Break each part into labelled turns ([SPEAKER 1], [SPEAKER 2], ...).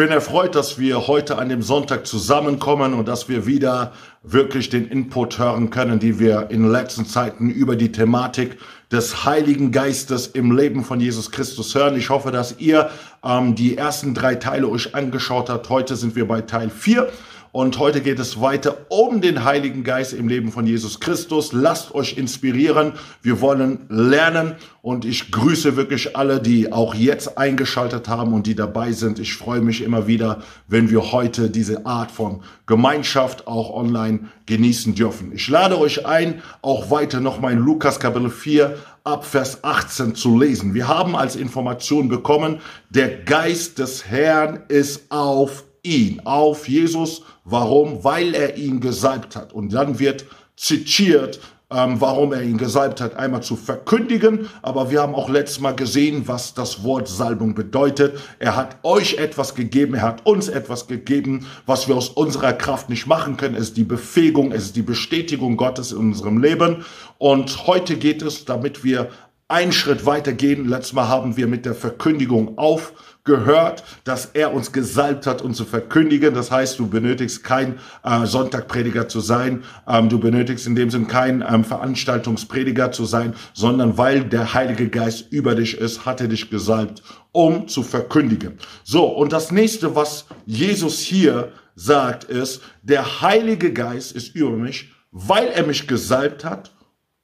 [SPEAKER 1] Ich bin erfreut, dass wir heute an dem Sonntag zusammenkommen und dass wir wieder wirklich den Input hören können, die wir in den letzten Zeiten über die Thematik des Heiligen Geistes im Leben von Jesus Christus hören. Ich hoffe, dass ihr ähm, die ersten drei Teile euch angeschaut habt. Heute sind wir bei Teil 4 und heute geht es weiter um den Heiligen Geist im Leben von Jesus Christus. Lasst euch inspirieren. Wir wollen lernen und ich grüße wirklich alle, die auch jetzt eingeschaltet haben und die dabei sind. Ich freue mich immer wieder, wenn wir heute diese Art von Gemeinschaft auch online genießen dürfen. Ich lade euch ein, auch weiter nochmal in Lukas Kapitel 4 ab Vers 18 zu lesen. Wir haben als Information bekommen, der Geist des Herrn ist auf ihn, auf Jesus. Warum? Weil er ihn gesalbt hat. Und dann wird zitiert, ähm, warum er ihn gesalbt hat, einmal zu verkündigen, aber wir haben auch letztes Mal gesehen, was das Wort Salbung bedeutet. Er hat euch etwas gegeben, er hat uns etwas gegeben, was wir aus unserer Kraft nicht machen können. Es ist die Befähigung, es ist die Bestätigung Gottes in unserem Leben. Und heute geht es, damit wir einen Schritt weiter gehen. Letztes Mal haben wir mit der Verkündigung auf gehört, dass er uns gesalbt hat, uns zu verkündigen. Das heißt, du benötigst kein äh, Sonntagprediger zu sein, ähm, du benötigst in dem Sinn kein ähm, Veranstaltungsprediger zu sein, sondern weil der Heilige Geist über dich ist, hat er dich gesalbt, um zu verkündigen. So, und das nächste, was Jesus hier sagt, ist, der Heilige Geist ist über mich, weil er mich gesalbt hat,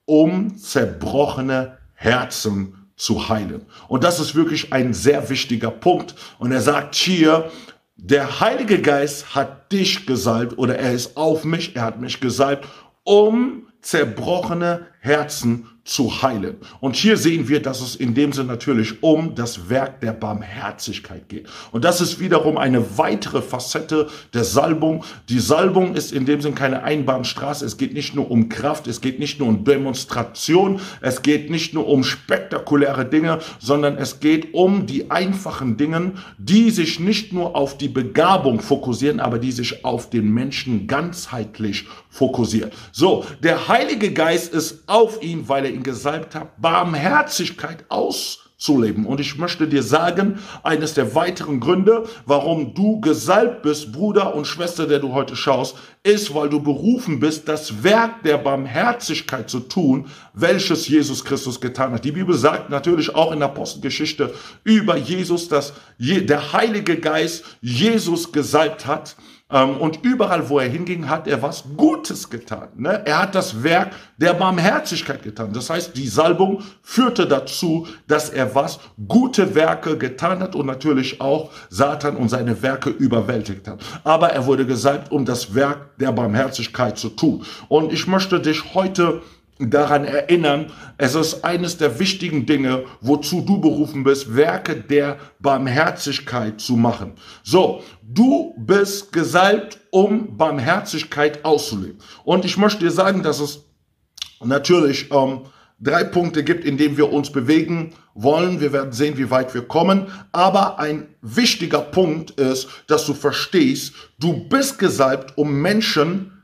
[SPEAKER 1] um zerbrochene Herzen zu heilen. Und das ist wirklich ein sehr wichtiger Punkt. Und er sagt hier, der Heilige Geist hat dich gesalbt oder er ist auf mich, er hat mich gesalbt, um zerbrochene Herzen zu heilen. Und hier sehen wir, dass es in dem Sinne natürlich um das Werk der Barmherzigkeit geht. Und das ist wiederum eine weitere Facette der Salbung. Die Salbung ist in dem Sinne keine Einbahnstraße. Es geht nicht nur um Kraft, es geht nicht nur um Demonstration, es geht nicht nur um spektakuläre Dinge, sondern es geht um die einfachen Dinge, die sich nicht nur auf die Begabung fokussieren, aber die sich auf den Menschen ganzheitlich fokussieren. So, der Heilige Geist ist auf ihn, weil er ihn gesalbt hat, Barmherzigkeit auszuleben. Und ich möchte dir sagen, eines der weiteren Gründe, warum du gesalbt bist, Bruder und Schwester, der du heute schaust, ist, weil du berufen bist, das Werk der Barmherzigkeit zu tun, welches Jesus Christus getan hat. Die Bibel sagt natürlich auch in der Apostelgeschichte über Jesus, dass der Heilige Geist Jesus gesalbt hat und überall, wo er hinging, hat er was Gutes getan. Ne? Er hat das Werk der Barmherzigkeit getan. Das heißt, die Salbung führte dazu, dass er was gute Werke getan hat und natürlich auch Satan und seine Werke überwältigt hat. Aber er wurde gesalbt, um das Werk der Barmherzigkeit zu tun. Und ich möchte dich heute daran erinnern, es ist eines der wichtigen Dinge, wozu du berufen bist, Werke der Barmherzigkeit zu machen. So, du bist gesalbt, um Barmherzigkeit auszuleben. Und ich möchte dir sagen, dass es natürlich ähm, drei Punkte gibt, in denen wir uns bewegen wollen. Wir werden sehen, wie weit wir kommen. Aber ein wichtiger Punkt ist, dass du verstehst, du bist gesalbt, um Menschen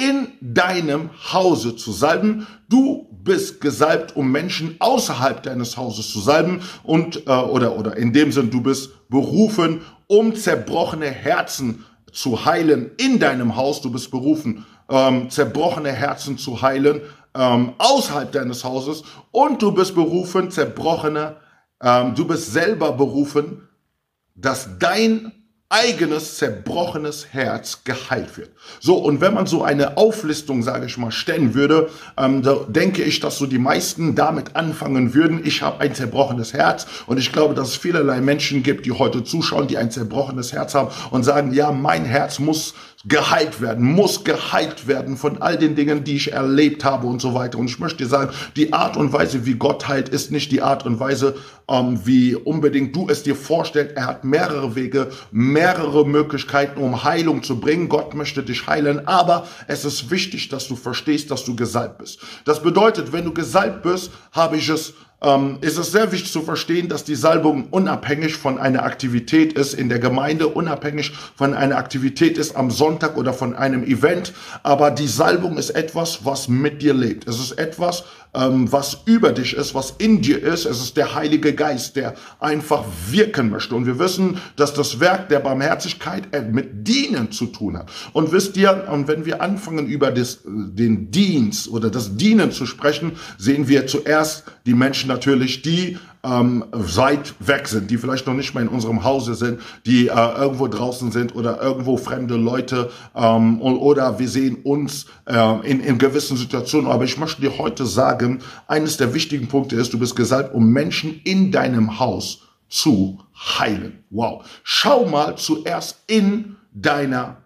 [SPEAKER 1] in deinem Hause zu salben. Du bist gesalbt, um Menschen außerhalb deines Hauses zu salben und äh, oder oder in dem Sinn, du bist berufen, um zerbrochene Herzen zu heilen in deinem Haus. Du bist berufen, ähm, zerbrochene Herzen zu heilen ähm, außerhalb deines Hauses und du bist berufen, zerbrochene, ähm, du bist selber berufen, dass dein eigenes zerbrochenes Herz geheilt wird. So, und wenn man so eine Auflistung, sage ich mal, stellen würde, ähm, da denke ich, dass so die meisten damit anfangen würden, ich habe ein zerbrochenes Herz und ich glaube, dass es vielerlei Menschen gibt, die heute zuschauen, die ein zerbrochenes Herz haben und sagen, ja, mein Herz muss geheilt werden, muss geheilt werden von all den Dingen, die ich erlebt habe und so weiter. Und ich möchte dir sagen, die Art und Weise, wie Gott heilt, ist nicht die Art und Weise, ähm, wie unbedingt du es dir vorstellst. Er hat mehrere Wege, mehrere Möglichkeiten, um Heilung zu bringen. Gott möchte dich heilen, aber es ist wichtig, dass du verstehst, dass du gesalbt bist. Das bedeutet, wenn du gesalbt bist, habe ich es ähm, ist es sehr wichtig zu verstehen, dass die Salbung unabhängig von einer Aktivität ist in der Gemeinde, unabhängig von einer Aktivität ist am Sonntag oder von einem Event. Aber die Salbung ist etwas, was mit dir lebt. Es ist etwas, ähm, was über dich ist, was in dir ist. Es ist der Heilige Geist, der einfach wirken möchte. Und wir wissen, dass das Werk der Barmherzigkeit mit Dienen zu tun hat. Und wisst ihr, und wenn wir anfangen über das, den Dienst oder das Dienen zu sprechen, sehen wir zuerst die Menschen natürlich, die ähm, weit weg sind, die vielleicht noch nicht mal in unserem Hause sind, die äh, irgendwo draußen sind oder irgendwo fremde Leute ähm, oder wir sehen uns äh, in, in gewissen Situationen. Aber ich möchte dir heute sagen, eines der wichtigen Punkte ist, du bist gesalbt, um Menschen in deinem Haus zu heilen. Wow. Schau mal zuerst in deiner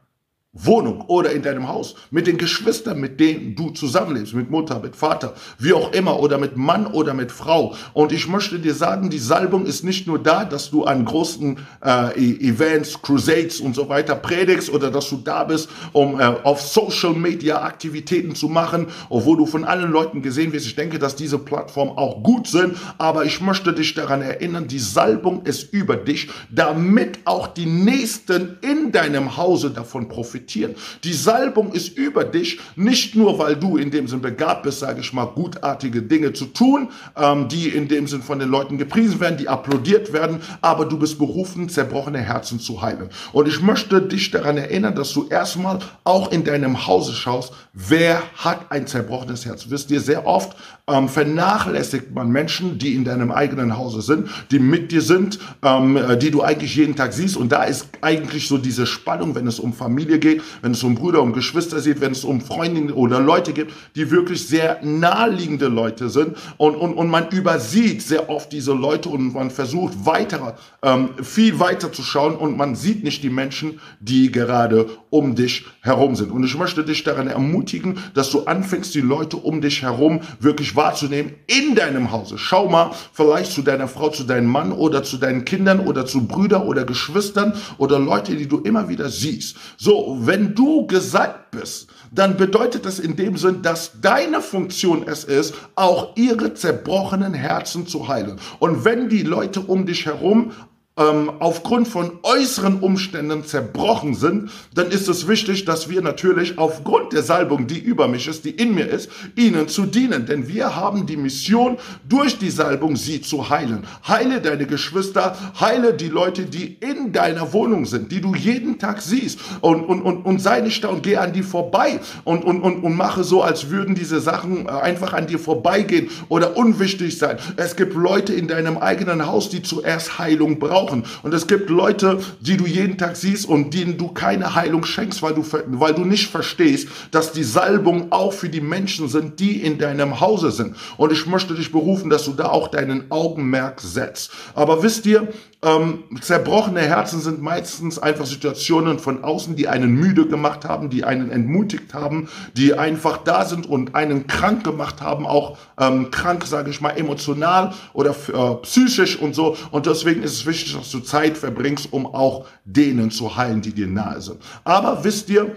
[SPEAKER 1] Wohnung oder in deinem Haus, mit den Geschwistern, mit denen du zusammenlebst, mit Mutter, mit Vater, wie auch immer, oder mit Mann oder mit Frau. Und ich möchte dir sagen, die Salbung ist nicht nur da, dass du an großen äh, e- Events, Crusades und so weiter predigst oder dass du da bist, um äh, auf Social Media Aktivitäten zu machen, obwohl du von allen Leuten gesehen wirst. Ich denke, dass diese Plattformen auch gut sind, aber ich möchte dich daran erinnern, die Salbung ist über dich, damit auch die Nächsten in deinem Hause davon profitieren profitieren. Die Salbung ist über dich, nicht nur, weil du in dem Sinn begabt bist, sage ich mal, gutartige Dinge zu tun, ähm, die in dem Sinn von den Leuten gepriesen werden, die applaudiert werden, aber du bist berufen, zerbrochene Herzen zu heilen. Und ich möchte dich daran erinnern, dass du erstmal auch in deinem Hause schaust, wer hat ein zerbrochenes Herz. Wisst ihr, sehr oft ähm, vernachlässigt man Menschen, die in deinem eigenen Hause sind, die mit dir sind, ähm, die du eigentlich jeden Tag siehst. Und da ist eigentlich so diese Spannung, wenn es um Familie geht, wenn es um Brüder, um Geschwister geht, wenn es um Freundinnen oder Leute gibt, die wirklich sehr naheliegende Leute sind. Und, und, und man übersieht sehr oft diese Leute und man versucht weiter, ähm, viel weiter zu schauen und man sieht nicht die Menschen, die gerade um dich herum sind. Und ich möchte dich daran ermutigen, dass du anfängst, die Leute um dich herum wirklich wahrzunehmen in deinem Hause. Schau mal vielleicht zu deiner Frau, zu deinem Mann oder zu deinen Kindern oder zu Brüdern oder Geschwistern oder Leute, die du immer wieder siehst. So, wenn du gesalbt bist, dann bedeutet das in dem Sinn, dass deine Funktion es ist, auch ihre zerbrochenen Herzen zu heilen. Und wenn die Leute um dich herum ähm, aufgrund von äußeren Umständen zerbrochen sind, dann ist es wichtig, dass wir natürlich aufgrund der Salbung, die über mich ist, die in mir ist, ihnen zu dienen. Denn wir haben die Mission, durch die Salbung sie zu heilen. Heile deine Geschwister, heile die Leute, die in deiner Wohnung sind, die du jeden Tag siehst und, und, und, und sei nicht da und geh an die vorbei und, und, und, und mache so, als würden diese Sachen äh, einfach an dir vorbeigehen oder unwichtig sein. Es gibt Leute in deinem eigenen Haus, die zuerst Heilung brauchen brauchen. Und es gibt Leute, die du jeden Tag siehst und denen du keine Heilung schenkst, weil du, weil du nicht verstehst, dass die Salbung auch für die Menschen sind, die in deinem Hause sind. Und ich möchte dich berufen, dass du da auch deinen Augenmerk setzt. Aber wisst ihr, ähm, zerbrochene Herzen sind meistens einfach Situationen von außen, die einen müde gemacht haben, die einen entmutigt haben, die einfach da sind und einen krank gemacht haben, auch ähm, krank, sage ich mal, emotional oder äh, psychisch und so. Und deswegen ist es wichtig, dass du Zeit verbringst, um auch denen zu heilen, die dir nahe sind. Aber wisst ihr,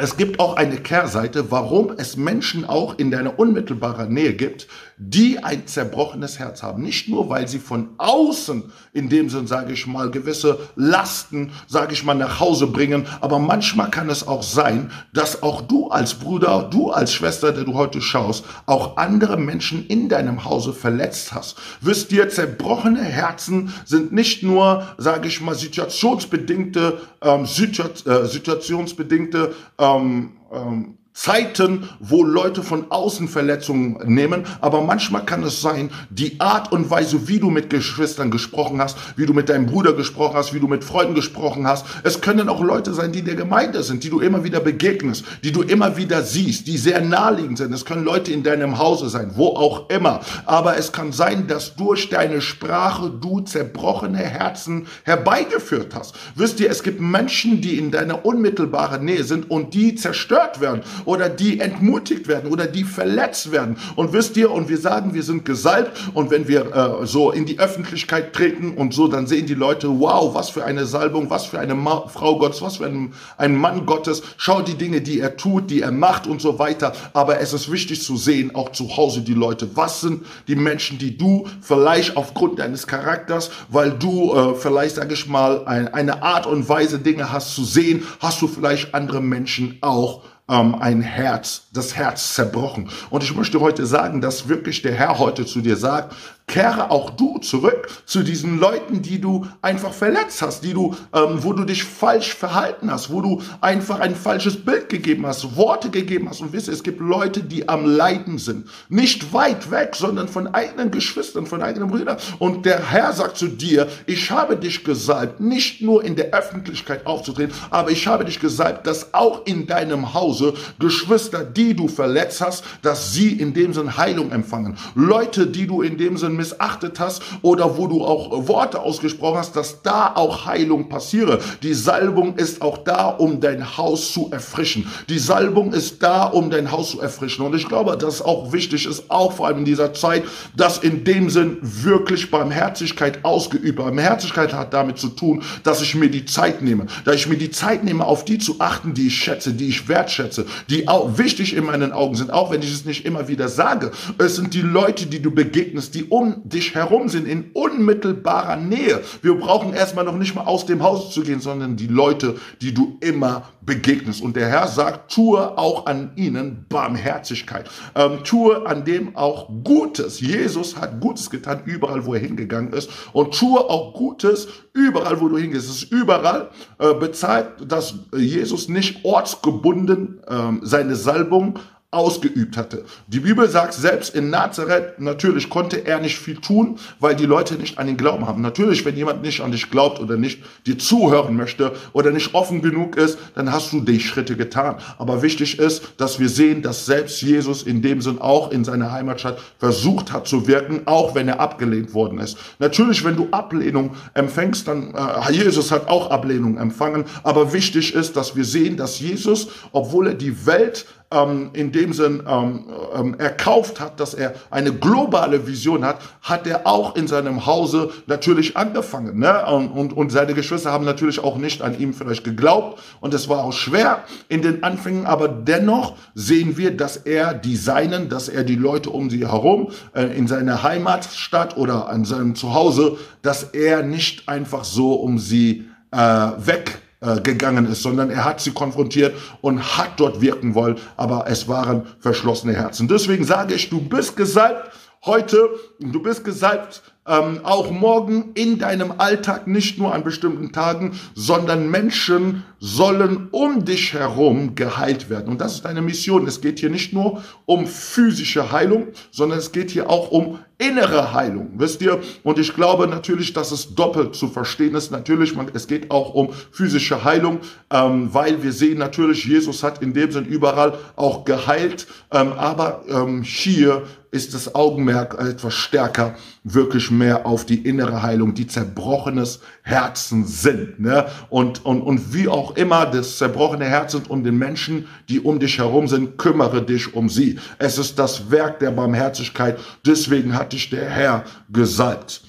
[SPEAKER 1] es gibt auch eine Kehrseite, warum es Menschen auch in deiner unmittelbaren Nähe gibt, die ein zerbrochenes Herz haben. Nicht nur, weil sie von außen, in dem Sinn, sage ich mal, gewisse Lasten, sage ich mal, nach Hause bringen, aber manchmal kann es auch sein, dass auch du als Bruder, du als Schwester, der du heute schaust, auch andere Menschen in deinem Hause verletzt hast. Wisst ihr, zerbrochene Herzen sind nicht nur, sage ich mal, situationsbedingte, ähm, äh, situationsbedingte ähm, ähm, Zeiten, wo Leute von außen Verletzungen nehmen, aber manchmal kann es sein, die Art und Weise, wie du mit Geschwistern gesprochen hast, wie du mit deinem Bruder gesprochen hast, wie du mit Freunden gesprochen hast. Es können auch Leute sein, die der Gemeinde sind, die du immer wieder begegnest, die du immer wieder siehst, die sehr naheliegend sind. Es können Leute in deinem Hause sein, wo auch immer. Aber es kann sein, dass durch deine Sprache du zerbrochene Herzen herbeigeführt hast. Wisst ihr, es gibt Menschen, die in deiner unmittelbaren Nähe sind und die zerstört werden oder die entmutigt werden oder die verletzt werden. Und wisst ihr, und wir sagen, wir sind gesalbt und wenn wir äh, so in die Öffentlichkeit treten und so, dann sehen die Leute, wow, was für eine Salbung, was für eine Ma Frau Gottes, was für ein, ein Mann Gottes. Schau die Dinge, die er tut, die er macht und so weiter. Aber es ist wichtig zu sehen, auch zu Hause die Leute. Was sind die Menschen, die du vielleicht aufgrund deines Charakters, weil du äh, vielleicht, sage ich mal, ein, eine Art und Weise Dinge hast zu sehen, hast du vielleicht andere Menschen auch ähm, ein Herz, das Herz zerbrochen. Und ich möchte heute sagen, dass wirklich der Herr heute zu dir sagt, kehre auch du zurück zu diesen Leuten, die du einfach verletzt hast, die du, ähm, wo du dich falsch verhalten hast, wo du einfach ein falsches Bild gegeben hast, Worte gegeben hast. Und wisse, es gibt Leute, die am Leiden sind. Nicht weit weg, sondern von eigenen Geschwistern, von eigenen Brüdern. Und der Herr sagt zu dir, ich habe dich gesalbt, nicht nur in der Öffentlichkeit aufzutreten, aber ich habe dich gesalbt, dass auch in deinem Hause Geschwister, die du verletzt hast, dass sie in dem Sinn Heilung empfangen. Leute, die du in dem Sinn missachtet hast oder wo du auch Worte ausgesprochen hast, dass da auch Heilung passiere. Die Salbung ist auch da, um dein Haus zu erfrischen. Die Salbung ist da, um dein Haus zu erfrischen. Und ich glaube, dass auch wichtig ist, auch vor allem in dieser Zeit, dass in dem Sinn wirklich Barmherzigkeit ausgeübt. Barmherzigkeit hat damit zu tun, dass ich mir die Zeit nehme, dass ich mir die Zeit nehme, auf die zu achten, die ich schätze, die ich wertschätze, die auch wichtig in meinen Augen sind, auch wenn ich es nicht immer wieder sage. Es sind die Leute, die du begegnest, die um dich herum sind, in unmittelbarer Nähe. Wir brauchen erstmal noch nicht mal aus dem Haus zu gehen, sondern die Leute, die du immer begegnest. Und der Herr sagt, tue auch an ihnen Barmherzigkeit. Ähm, tue an dem auch Gutes. Jesus hat Gutes getan, überall, wo er hingegangen ist. Und tue auch Gutes, überall, wo du hingehst. Es ist überall äh, bezahlt, dass Jesus nicht ortsgebunden äh, seine Salbung ausgeübt hatte. Die Bibel sagt selbst in Nazareth, natürlich konnte er nicht viel tun, weil die Leute nicht an ihn glauben haben. Natürlich, wenn jemand nicht an dich glaubt oder nicht dir zuhören möchte oder nicht offen genug ist, dann hast du die Schritte getan. Aber wichtig ist, dass wir sehen, dass selbst Jesus in dem Sinn auch in seiner Heimatstadt versucht hat zu wirken, auch wenn er abgelehnt worden ist. Natürlich, wenn du Ablehnung empfängst, dann äh, Jesus hat auch Ablehnung empfangen. Aber wichtig ist, dass wir sehen, dass Jesus, obwohl er die Welt ähm, in dem Sinn ähm, ähm, erkauft hat, dass er eine globale Vision hat, hat er auch in seinem Hause natürlich angefangen. Ne? Und, und, und seine Geschwister haben natürlich auch nicht an ihm vielleicht geglaubt und es war auch schwer in den Anfängen, aber dennoch sehen wir, dass er die Seinen, dass er die Leute um sie herum äh, in seiner Heimatstadt oder an seinem Zuhause, dass er nicht einfach so um sie äh, weg äh, gegangen ist, sondern er hat sie konfrontiert und hat dort wirken wollen, aber es waren verschlossene Herzen. Deswegen sage ich, du bist gesalbt heute, du bist gesalbt ähm, auch morgen in deinem Alltag, nicht nur an bestimmten Tagen, sondern Menschen sollen um dich herum geheilt werden. Und das ist deine Mission. Es geht hier nicht nur um physische Heilung, sondern es geht hier auch um innere Heilung, wisst ihr? Und ich glaube natürlich, dass es doppelt zu verstehen ist. Natürlich, man, es geht auch um physische Heilung, ähm, weil wir sehen natürlich, Jesus hat in dem Sinn überall auch geheilt, ähm, aber ähm, hier ist das Augenmerk etwas stärker, wirklich mehr auf die innere Heilung, die zerbrochenes Herzen sind. Ne? Und, und, und wie auch immer das zerbrochene Herz sind um den Menschen, die um dich herum sind, kümmere dich um sie. Es ist das Werk der Barmherzigkeit. Deswegen hat dich der Herr gesalbt.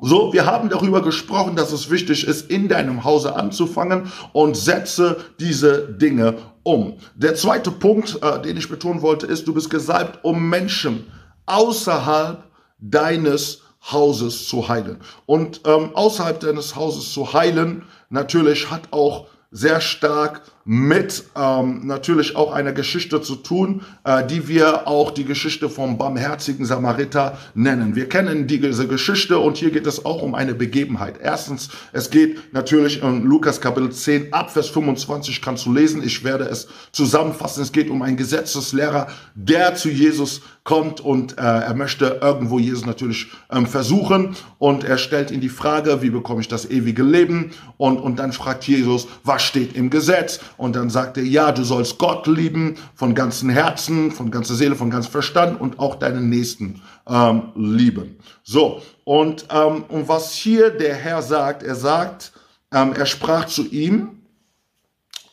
[SPEAKER 1] So, wir haben darüber gesprochen, dass es wichtig ist, in deinem Hause anzufangen und setze diese Dinge um. Der zweite Punkt, äh, den ich betonen wollte, ist, du bist gesalbt, um Menschen außerhalb deines Hauses zu heilen. Und ähm, außerhalb deines Hauses zu heilen, natürlich hat auch sehr stark mit ähm, natürlich auch einer Geschichte zu tun, äh, die wir auch die Geschichte vom barmherzigen Samariter nennen. Wir kennen diese Geschichte und hier geht es auch um eine Begebenheit. Erstens, es geht natürlich in Lukas Kapitel 10 ab Vers 25 kannst du lesen. Ich werde es zusammenfassen. Es geht um einen Gesetzeslehrer, der zu Jesus kommt und äh, er möchte irgendwo Jesus natürlich ähm, versuchen und er stellt ihn die Frage, wie bekomme ich das ewige Leben? Und, und dann fragt Jesus, was steht im Gesetz? Und dann sagt er, ja, du sollst Gott lieben von ganzem Herzen, von ganzer Seele, von ganzem Verstand und auch deinen Nächsten ähm, lieben. So, und, ähm, und was hier der Herr sagt, er sagt, ähm, er sprach zu ihm,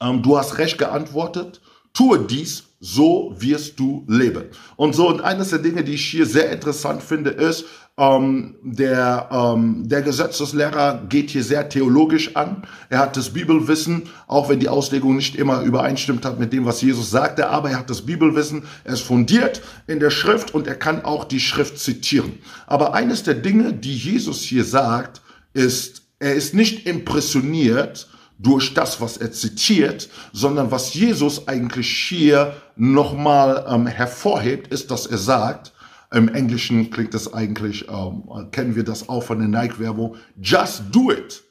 [SPEAKER 1] ähm, du hast recht geantwortet, tue dies so wirst du leben. Und so, und eines der Dinge, die ich hier sehr interessant finde, ist, ähm, der, ähm, der Gesetzeslehrer geht hier sehr theologisch an. Er hat das Bibelwissen, auch wenn die Auslegung nicht immer übereinstimmt hat mit dem, was Jesus sagte, aber er hat das Bibelwissen, er ist fundiert in der Schrift und er kann auch die Schrift zitieren. Aber eines der Dinge, die Jesus hier sagt, ist, er ist nicht impressioniert durch das, was er zitiert, sondern was Jesus eigentlich hier nochmal ähm, hervorhebt, ist, dass er sagt, im Englischen klingt das eigentlich, ähm, kennen wir das auch von der Nike-Werbung, just do it.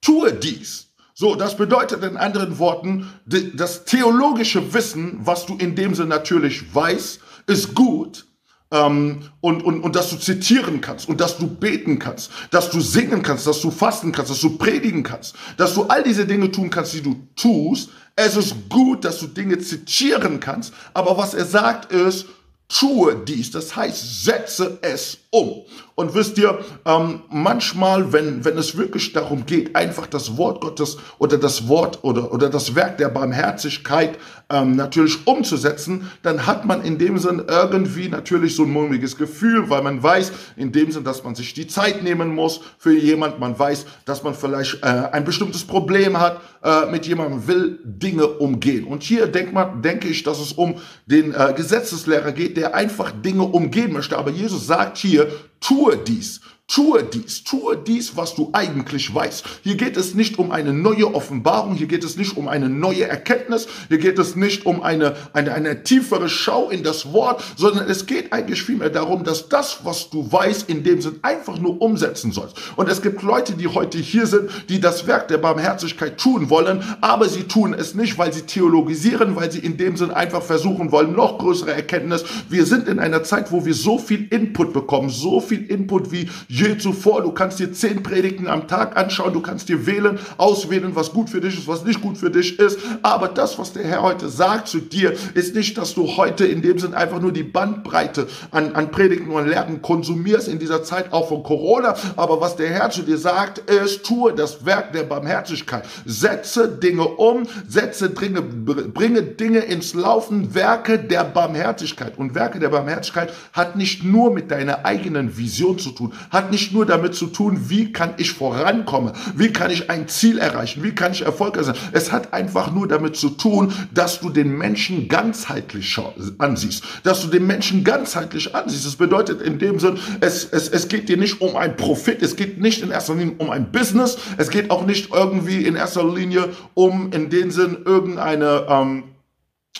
[SPEAKER 1] Tue dies. So, das bedeutet in anderen Worten, das theologische Wissen, was du in dem Sinne natürlich weißt, ist gut, ähm, und, und, und dass du zitieren kannst und dass du beten kannst, dass du singen kannst, dass du fasten kannst, dass du predigen kannst, dass du all diese Dinge tun kannst, die du tust. Es ist gut, dass du Dinge zitieren kannst, aber was er sagt ist, tue dies, das heißt, setze es um. Und wisst ihr, ähm, manchmal, wenn, wenn es wirklich darum geht, einfach das Wort Gottes oder das Wort oder, oder das Werk der Barmherzigkeit ähm, natürlich umzusetzen, dann hat man in dem Sinn irgendwie natürlich so ein mulmiges Gefühl, weil man weiß, in dem Sinn, dass man sich die Zeit nehmen muss für jemand, man weiß, dass man vielleicht äh, ein bestimmtes Problem hat äh, mit jemandem, will Dinge umgehen. Und hier denkt man, denke ich, dass es um den äh, Gesetzeslehrer geht, der einfach Dinge umgehen möchte. Aber Jesus sagt hier, hier, tue dies. Tue dies, tue dies, was du eigentlich weißt. Hier geht es nicht um eine neue Offenbarung, hier geht es nicht um eine neue Erkenntnis, hier geht es nicht um eine, eine, eine tiefere Schau in das Wort, sondern es geht eigentlich vielmehr darum, dass das, was du weißt, in dem Sinn einfach nur umsetzen sollst. Und es gibt Leute, die heute hier sind, die das Werk der Barmherzigkeit tun wollen, aber sie tun es nicht, weil sie theologisieren, weil sie in dem Sinn einfach versuchen wollen, noch größere Erkenntnis. Wir sind in einer Zeit, wo wir so viel Input bekommen, so viel Input wie je zuvor. Du kannst dir zehn Predigten am Tag anschauen, du kannst dir wählen, auswählen, was gut für dich ist, was nicht gut für dich ist. Aber das, was der Herr heute sagt zu dir, ist nicht, dass du heute in dem Sinn einfach nur die Bandbreite an, an Predigten und Lehren konsumierst in dieser Zeit auch von Corona. Aber was der Herr zu dir sagt, ist, tue das Werk der Barmherzigkeit. Setze Dinge um, setze Dinge, bringe Dinge ins Laufen, Werke der Barmherzigkeit. Und Werke der Barmherzigkeit hat nicht nur mit deiner eigenen Vision zu tun, hat nicht nur damit zu tun, wie kann ich vorankommen, wie kann ich ein Ziel erreichen, wie kann ich erfolgreich sein. Es hat einfach nur damit zu tun, dass du den Menschen ganzheitlich ansiehst, dass du den Menschen ganzheitlich ansiehst. Das bedeutet in dem Sinn, es, es, es geht dir nicht um ein Profit, es geht nicht in erster Linie um ein Business, es geht auch nicht irgendwie in erster Linie um in dem Sinn irgendeine ähm,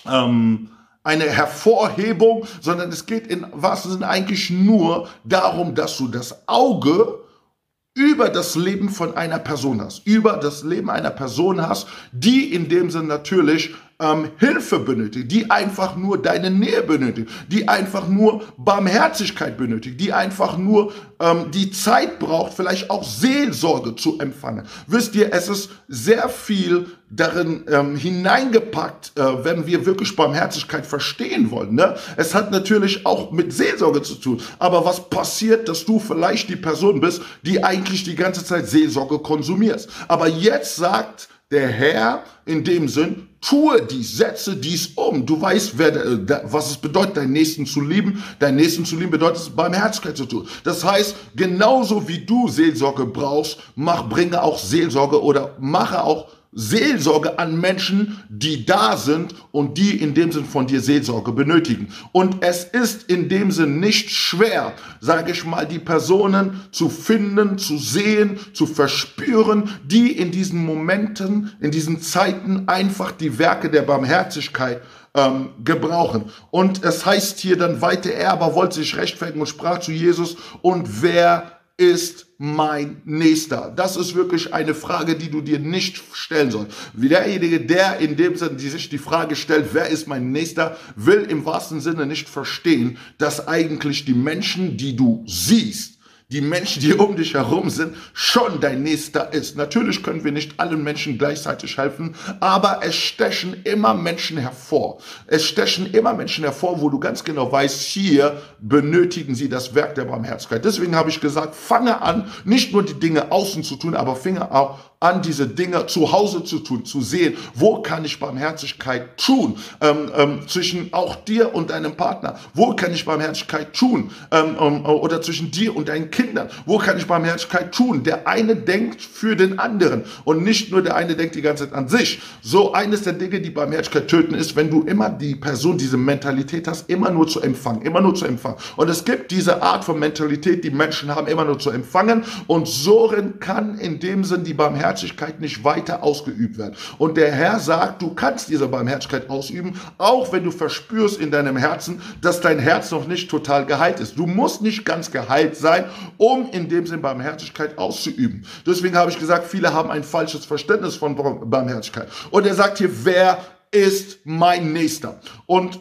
[SPEAKER 1] ähm, eine Hervorhebung, sondern es geht in wahrsten Sinne eigentlich nur darum, dass du das Auge über das Leben von einer Person hast, über das Leben einer Person hast, die in dem Sinn natürlich ähm, Hilfe benötigt, die einfach nur deine Nähe benötigt, die einfach nur Barmherzigkeit benötigt, die einfach nur ähm, die Zeit braucht, vielleicht auch Seelsorge zu empfangen. Wisst ihr, es ist sehr viel darin ähm, hineingepackt, äh, wenn wir wirklich Barmherzigkeit verstehen wollen. Ne? Es hat natürlich auch mit Seelsorge zu tun. Aber was passiert, dass du vielleicht die Person bist, die eigentlich die ganze Zeit Seelsorge konsumierst? Aber jetzt sagt der Herr in dem Sinn, tue dies, setze dies um. Du weißt, wer, äh, was es bedeutet, deinen Nächsten zu lieben. Deinen Nächsten zu lieben bedeutet es, Barmherzigkeit zu tun. Das heißt, genauso wie du Seelsorge brauchst, mach, bringe auch Seelsorge oder mache auch Seelsorge an Menschen, die da sind und die in dem Sinn von dir Seelsorge benötigen. Und es ist in dem Sinn nicht schwer, sage ich mal, die Personen zu finden, zu sehen, zu verspüren, die in diesen Momenten, in diesen Zeiten einfach die Werke der Barmherzigkeit ähm, gebrauchen. Und es heißt hier dann weiter, er aber wollte sich rechtfertigen und sprach zu Jesus, und wer ist mein Nächster? Das ist wirklich eine Frage, die du dir nicht stellen sollst. Wie derjenige, der in dem Sinne, die sich die Frage stellt, wer ist mein Nächster, will im wahrsten Sinne nicht verstehen, dass eigentlich die Menschen, die du siehst, die Menschen, die um dich herum sind, schon dein Nächster ist. Natürlich können wir nicht allen Menschen gleichzeitig helfen, aber es stechen immer Menschen hervor. Es stechen immer Menschen hervor, wo du ganz genau weißt, hier benötigen sie das Werk der Barmherzigkeit. Deswegen habe ich gesagt, fange an, nicht nur die Dinge außen zu tun, aber fange auch an diese Dinge zu Hause zu tun, zu sehen, wo kann ich Barmherzigkeit tun, ähm, ähm, zwischen auch dir und deinem Partner, wo kann ich Barmherzigkeit tun, ähm, ähm, oder zwischen dir und deinen Kindern, wo kann ich Barmherzigkeit tun. Der eine denkt für den anderen und nicht nur der eine denkt die ganze Zeit an sich. So eines der Dinge, die Barmherzigkeit töten, ist, wenn du immer die Person, diese Mentalität hast, immer nur zu empfangen, immer nur zu empfangen. Und es gibt diese Art von Mentalität, die Menschen haben, immer nur zu empfangen und so kann in dem Sinn die Barmherzigkeit Barmherzigkeit nicht weiter ausgeübt werden. Und der Herr sagt, du kannst diese Barmherzigkeit ausüben, auch wenn du verspürst in deinem Herzen, dass dein Herz noch nicht total geheilt ist. Du musst nicht ganz geheilt sein, um in dem Sinn Barmherzigkeit auszuüben. Deswegen habe ich gesagt, viele haben ein falsches Verständnis von Barmherzigkeit. Und er sagt hier, wer ist mein Nächster? Und,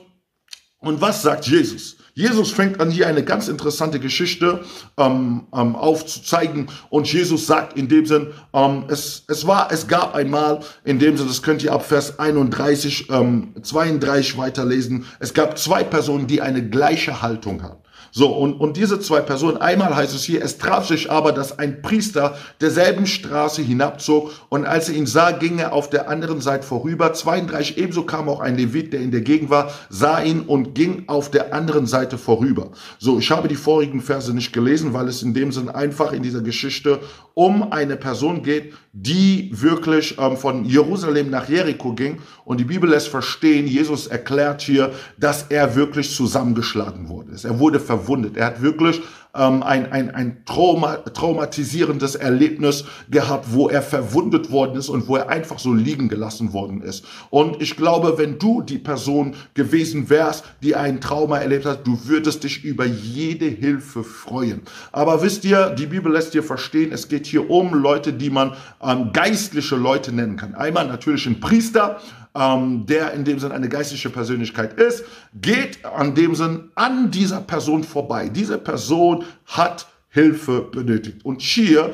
[SPEAKER 1] und was sagt Jesus? Jesus fängt an, hier eine ganz interessante Geschichte ähm, ähm, aufzuzeigen. Und Jesus sagt in dem Sinn, ähm, es, es war, es gab einmal, in dem Sinn, das könnt ihr ab Vers 31, ähm, 32 weiterlesen, es gab zwei Personen, die eine gleiche Haltung hatten. So, und, und diese zwei Personen, einmal heißt es hier, es traf sich aber, dass ein Priester derselben Straße hinabzog und als er ihn sah, ging er auf der anderen Seite vorüber. 32, ebenso kam auch ein Levit, der in der Gegend war, sah ihn und ging auf der anderen Seite vorüber. So, ich habe die vorigen Verse nicht gelesen, weil es in dem Sinn einfach in dieser Geschichte um eine Person geht, die wirklich ähm, von Jerusalem nach Jericho ging. Und die Bibel lässt verstehen, Jesus erklärt hier, dass er wirklich zusammengeschlagen wurde. Er wurde verwundet. Er hat wirklich ähm, ein, ein, ein Trauma, traumatisierendes Erlebnis gehabt, wo er verwundet worden ist und wo er einfach so liegen gelassen worden ist. Und ich glaube, wenn du die Person gewesen wärst, die ein Trauma erlebt hat, du würdest dich über jede Hilfe freuen. Aber wisst ihr, die Bibel lässt dir verstehen, es geht hier um Leute, die man ähm, geistliche Leute nennen kann. Einmal natürlich ein Priester, ähm, der in dem Sinn eine geistliche Persönlichkeit ist, geht an dem Sinn an dieser Person vorbei. Diese Person hat Hilfe benötigt. Und hier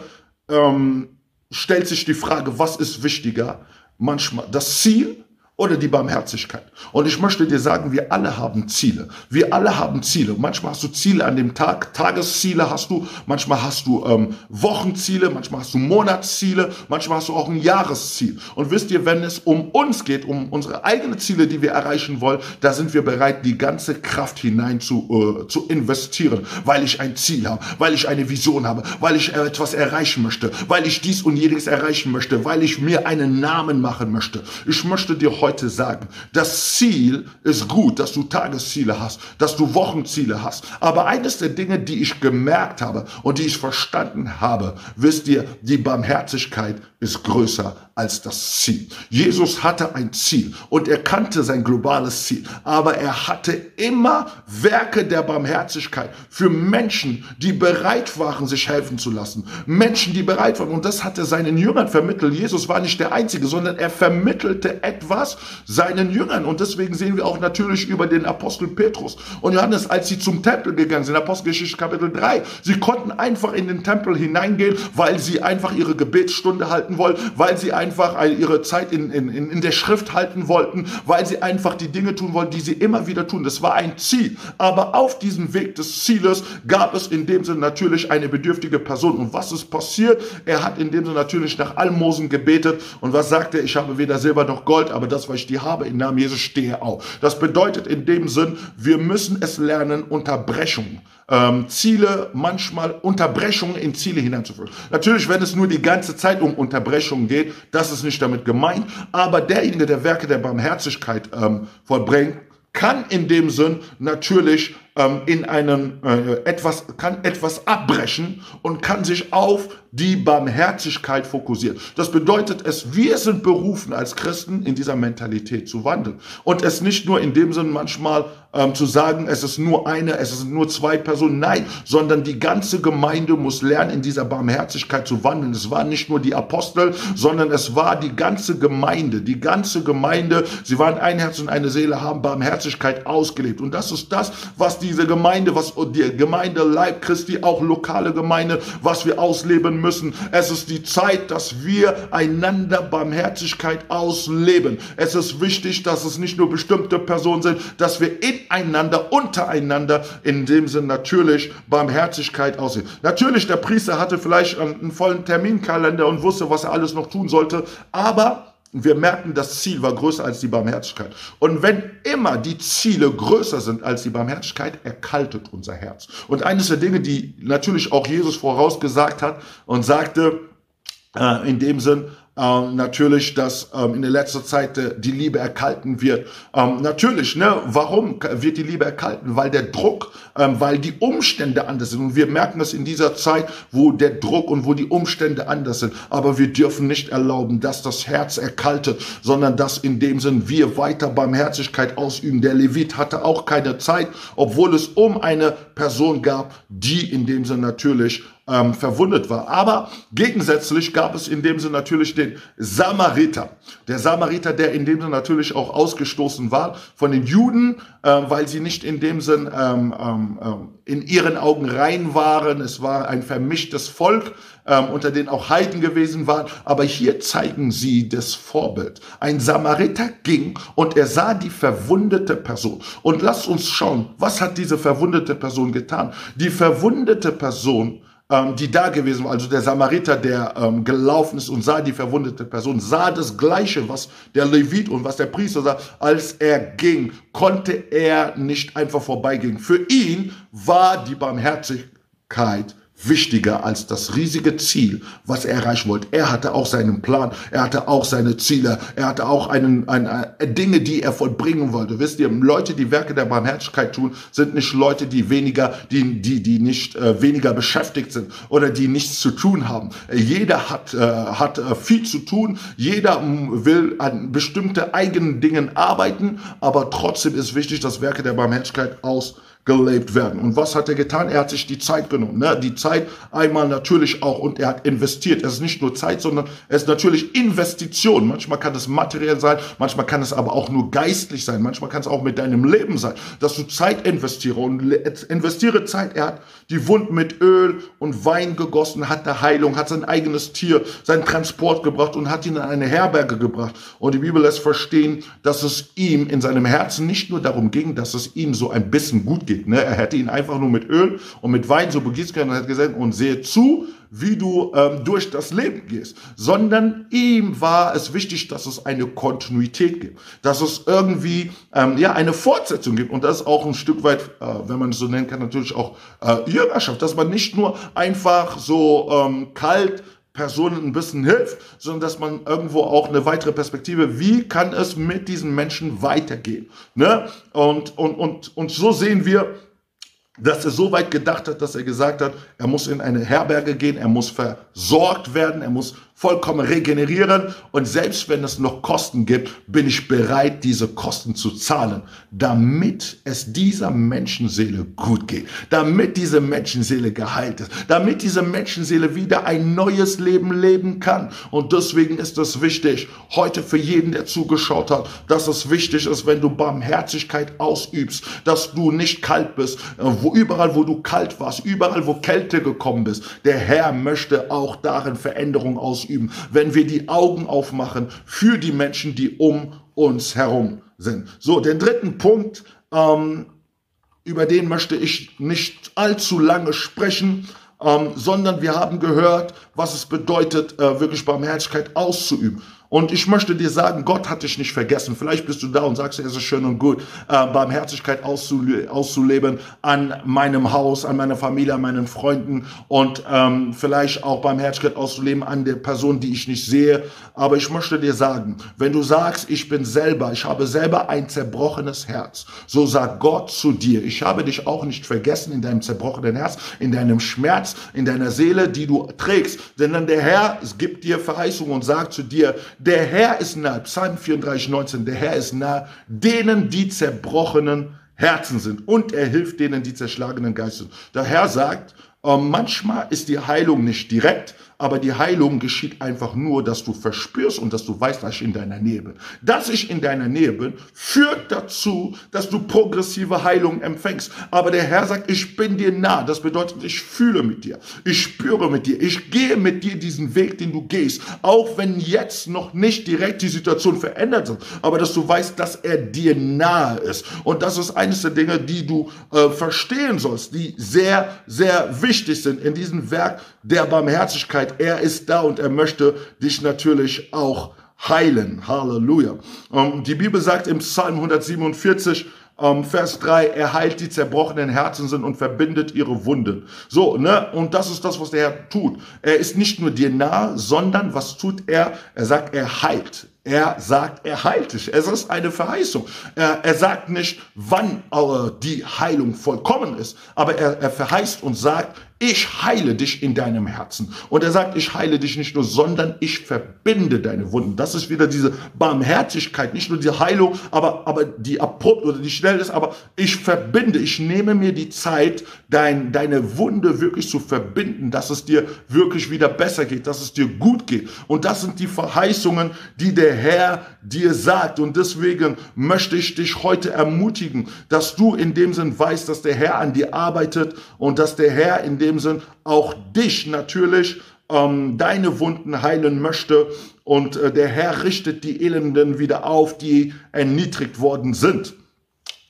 [SPEAKER 1] ähm, stellt sich die Frage, was ist wichtiger? Manchmal das Ziel oder die Barmherzigkeit. Und ich möchte dir sagen, wir alle haben Ziele. Wir alle haben Ziele. Manchmal hast du Ziele an dem Tag, Tagesziele hast du, manchmal hast du ähm, Wochenziele, manchmal hast du Monatsziele, manchmal hast du auch ein Jahresziel. Und wisst ihr, wenn es um uns geht, um unsere eigenen Ziele, die wir erreichen wollen, da sind wir bereit, die ganze Kraft hinein zu, äh, zu investieren, weil ich ein Ziel habe, weil ich eine Vision habe, weil ich etwas erreichen möchte, weil ich dies und jenes erreichen möchte, weil ich mir einen Namen machen möchte. Ich möchte dir heute sagen, das Ziel ist gut, dass du Tagesziele hast, dass du Wochenziele hast. Aber eines der Dinge, die ich gemerkt habe und die ich verstanden habe, wisst ihr, die Barmherzigkeit ist größer als das Ziel. Jesus hatte ein Ziel und er kannte sein globales Ziel, aber er hatte immer Werke der Barmherzigkeit für Menschen, die bereit waren, sich helfen zu lassen. Menschen, die bereit waren. Und das hat er seinen Jüngern vermittelt. Jesus war nicht der Einzige, sondern er vermittelte etwas seinen Jüngern. Und deswegen sehen wir auch natürlich über den Apostel Petrus und Johannes, als sie zum Tempel gegangen sind, Apostelgeschichte Kapitel 3. Sie konnten einfach in den Tempel hineingehen, weil sie einfach ihre Gebetsstunde halten halten wollen, weil sie einfach ihre Zeit in, in, in der Schrift halten wollten, weil sie einfach die Dinge tun wollten, die sie immer wieder tun. Das war ein Ziel. Aber auf diesem Weg des Zieles gab es in dem Sinne natürlich eine bedürftige Person. Und was ist passiert? Er hat in dem Sinne natürlich nach Almosen gebetet. Und was sagt er? Ich habe weder Silber noch Gold, aber das, was ich dir habe, im Namen Jesus stehe auf. Das bedeutet in dem Sinn, wir müssen es lernen, Unterbrechung ähm, Ziele, manchmal Unterbrechungen in Ziele hineinzuführen. Natürlich, wenn es nur die ganze Zeit um Unterbrechungen geht, das ist nicht damit gemeint, aber derjenige, der Werke der Barmherzigkeit ähm, vollbringt, kann in dem Sinn natürlich ähm, in einem äh, etwas kann etwas abbrechen und kann sich auf die Barmherzigkeit fokussieren. Das bedeutet es, wir sind berufen als Christen in dieser Mentalität zu wandeln und es nicht nur in dem Sinn manchmal ähm, zu sagen, es ist nur eine, es sind nur zwei Personen, nein, sondern die ganze Gemeinde muss lernen, in dieser Barmherzigkeit zu wandeln. Es waren nicht nur die Apostel, sondern es war die ganze Gemeinde, die ganze Gemeinde, sie waren ein Herz und eine Seele, haben Barmherzigkeit ausgelebt und das ist das, was diese Gemeinde, was die Gemeinde Leib Christi, auch lokale Gemeinde, was wir ausleben müssen. Es ist die Zeit, dass wir einander Barmherzigkeit ausleben. Es ist wichtig, dass es nicht nur bestimmte Personen sind, dass wir ineinander, untereinander, in dem Sinn natürlich Barmherzigkeit aussehen. Natürlich, der Priester hatte vielleicht einen vollen Terminkalender und wusste, was er alles noch tun sollte, aber wir merken, das Ziel war größer als die Barmherzigkeit. Und wenn immer die Ziele größer sind als die Barmherzigkeit, erkaltet unser Herz. Und eines der Dinge, die natürlich auch Jesus vorausgesagt hat und sagte, äh, in dem Sinn, ähm, natürlich, dass ähm, in der letzten Zeit äh, die Liebe erkalten wird. Ähm, natürlich, ne? Warum wird die Liebe erkalten? Weil der Druck, ähm, weil die Umstände anders sind. Und wir merken das in dieser Zeit, wo der Druck und wo die Umstände anders sind. Aber wir dürfen nicht erlauben, dass das Herz erkaltet, sondern dass in dem Sinn wir weiter Barmherzigkeit ausüben. Der Levit hatte auch keine Zeit, obwohl es um eine Person gab, die in dem Sinn natürlich ähm, verwundet war. Aber gegensätzlich gab es in dem Sinne natürlich den Samariter. Der Samariter, der in dem Sinne natürlich auch ausgestoßen war von den Juden, äh, weil sie nicht in dem Sinn ähm, ähm, ähm, in ihren Augen rein waren. Es war ein vermischtes Volk, ähm, unter denen auch Heiden gewesen waren. Aber hier zeigen sie das Vorbild. Ein Samariter ging und er sah die verwundete Person. Und lasst uns schauen, was hat diese verwundete Person getan? Die verwundete Person ähm, die da gewesen war, also der Samariter, der ähm, gelaufen ist und sah die verwundete Person, sah das Gleiche, was der Levit und was der Priester sah. Als er ging, konnte er nicht einfach vorbeigehen. Für ihn war die Barmherzigkeit wichtiger als das riesige Ziel, was er erreichen wollte. Er hatte auch seinen Plan, er hatte auch seine Ziele, er hatte auch einen, eine, eine, Dinge, die er vollbringen wollte. Wisst ihr, Leute, die Werke der Barmherzigkeit tun, sind nicht Leute, die weniger, die, die, die nicht äh, weniger beschäftigt sind oder die nichts zu tun haben. Jeder hat, äh, hat äh, viel zu tun, jeder will an bestimmte eigenen Dingen arbeiten, aber trotzdem ist wichtig, dass Werke der Barmherzigkeit aus gelebt werden. Und was hat er getan? Er hat sich die Zeit genommen. Ne? Die Zeit einmal natürlich auch und er hat investiert. Es ist nicht nur Zeit, sondern es ist natürlich Investition. Manchmal kann es materiell sein, manchmal kann es aber auch nur geistlich sein, manchmal kann es auch mit deinem Leben sein, dass du Zeit investiere und investiere Zeit. Er hat die Wunden mit Öl und Wein gegossen, hat eine Heilung, hat sein eigenes Tier, seinen Transport gebracht und hat ihn in eine Herberge gebracht. Und die Bibel lässt verstehen, dass es ihm in seinem Herzen nicht nur darum ging, dass es ihm so ein bisschen gut geht, geht. Ne? Er hätte ihn einfach nur mit Öl und mit Wein so begießen können und hat gesagt, und sehe zu, wie du ähm, durch das Leben gehst, sondern ihm war es wichtig, dass es eine Kontinuität gibt, dass es irgendwie ähm, ja eine Fortsetzung gibt und das ist auch ein Stück weit, äh, wenn man es so nennen kann, natürlich auch äh, Jüngerschaft, dass man nicht nur einfach so ähm, kalt Personen ein bisschen hilft, sondern dass man irgendwo auch eine weitere Perspektive, wie kann es mit diesen Menschen weitergehen? Ne? Und, und, und, und so sehen wir, dass er so weit gedacht hat, dass er gesagt hat, er muss in eine Herberge gehen, er muss versorgt werden, er muss vollkommen regenerieren und selbst wenn es noch Kosten gibt, bin ich bereit, diese Kosten zu zahlen, damit es dieser Menschenseele gut geht, damit diese Menschenseele geheilt ist, damit diese Menschenseele wieder ein neues Leben leben kann. Und deswegen ist es wichtig, heute für jeden, der zugeschaut hat, dass es wichtig ist, wenn du Barmherzigkeit ausübst, dass du nicht kalt bist, äh, wo überall, wo du kalt warst, überall, wo Kälte gekommen bist. Der Herr möchte auch darin Veränderung ausüben ausüben, wenn wir die Augen aufmachen für die Menschen, die um uns herum sind. So, den dritten Punkt, ähm, über den möchte ich nicht allzu lange sprechen, ähm, sondern wir haben gehört, was es bedeutet, äh, wirklich Barmherzigkeit auszuüben. Und ich möchte dir sagen, Gott hat dich nicht vergessen. Vielleicht bist du da und sagst, es ist schön und gut, äh, Barmherzigkeit auszule auszuleben an meinem Haus, an meiner Familie, an meinen Freunden und ähm, vielleicht auch Barmherzigkeit auszuleben an der Person, die ich nicht sehe. Aber ich möchte dir sagen, wenn du sagst, ich bin selber, ich habe selber ein zerbrochenes Herz, so sagt Gott zu dir, ich habe dich auch nicht vergessen in deinem zerbrochenen Herz, in deinem Schmerz, in deiner Seele, die du trägst, sondern der Herr gibt dir Verheißung und sagt zu dir, der Herr ist nahe, Psalm 34, 19, der Herr ist nahe. Denen, die zerbrochenen Herzen sind. Und er hilft denen, die zerschlagenen Geister. Der Herr sagt, Ähm, manchmal ist die Heilung nicht direkt, aber die Heilung geschieht einfach nur, dass du verspürst und dass du weißt, dass ich in deiner Nähe bin. Dass ich in deiner Nähe bin, führt dazu, dass du progressive Heilung empfängst. Aber der Herr sagt, ich bin dir nah. Das bedeutet, ich fühle mit dir. Ich spüre mit dir. Ich gehe mit dir diesen Weg, den du gehst. Auch wenn jetzt noch nicht direkt die Situation verändert ist. Aber dass du weißt, dass er dir nahe ist. Und das ist eines der Dinge, die du äh, verstehen sollst, die sehr, sehr wichtig sind in diesem Werk der Barmherzigkeit er ist da und er möchte dich natürlich auch heilen. Halleluja. Ähm, die Bibel sagt im Psalm 147, ähm, Vers 3, er heilt die zerbrochenen Herzen sind und verbindet ihre Wunden. So, ne? Und das ist das, was der Herr tut. Er ist nicht nur dir nah, sondern was tut er? Er sagt, er heilt. Er sagt, er heilt dich. Es ist eine Verheißung. Er, er sagt nicht, wann äh, die Heilung vollkommen ist, aber er, er verheißt und sagt, ich heile dich in deinem Herzen. Und er sagt, ich heile dich nicht nur, sondern ich verbinde deine Wunden. Das ist wieder diese Barmherzigkeit, nicht nur die Heilung, aber, aber die abrupt oder die schnell ist, aber ich verbinde, ich nehme mir die Zeit, dein, deine Wunde wirklich zu verbinden, dass es dir wirklich wieder besser geht, dass es dir gut geht. Und das sind die Verheißungen, die der Herr dir sagt. Und deswegen möchte ich dich heute ermutigen, dass du in dem Sinn weißt, dass der Herr an dir arbeitet und dass der Herr in dem dem Sinn auch dich natürlich ähm, deine Wunden heilen möchte. Und äh, der Herr richtet die Elenden wieder auf, die erniedrigt worden sind.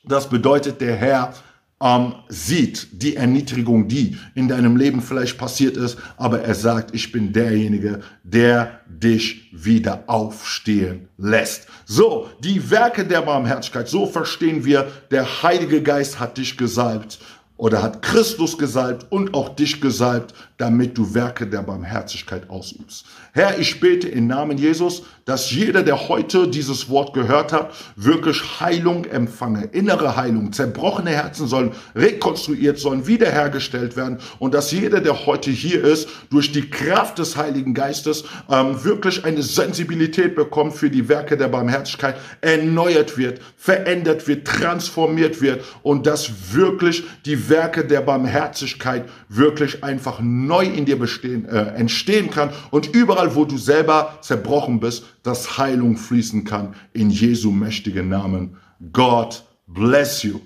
[SPEAKER 1] Das bedeutet, der Herr ähm, sieht die Erniedrigung, die in deinem Leben vielleicht passiert ist, aber er sagt, ich bin derjenige, der dich wieder aufstehen lässt. So, die Werke der Barmherzigkeit, so verstehen wir, der Heilige Geist hat dich gesalbt oder hat Christus gesalbt und auch dich gesalbt, damit du Werke der Barmherzigkeit ausübst. Herr, ich bete im Namen Jesus, dass jeder, der heute dieses Wort gehört hat, wirklich Heilung empfange, innere Heilung. Zerbrochene Herzen sollen rekonstruiert, sollen wiederhergestellt werden und dass jeder, der heute hier ist, durch die Kraft des Heiligen Geistes ähm, wirklich eine Sensibilität bekommt für die Werke der Barmherzigkeit, erneuert wird, verändert wird, transformiert wird und dass wirklich die Werke der Barmherzigkeit wirklich einfach neu in dir bestehen, äh, entstehen kann und überall, wo du selber zerbrochen bist, dass Heilung fließen kann in Jesu mächtigen Namen. God bless you.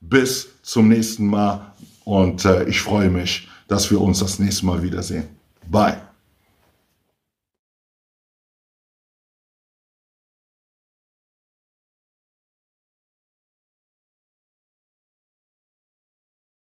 [SPEAKER 1] Bis zum nächsten Mal und äh, ich freue mich, dass wir uns das nächste Mal wiedersehen. Bye.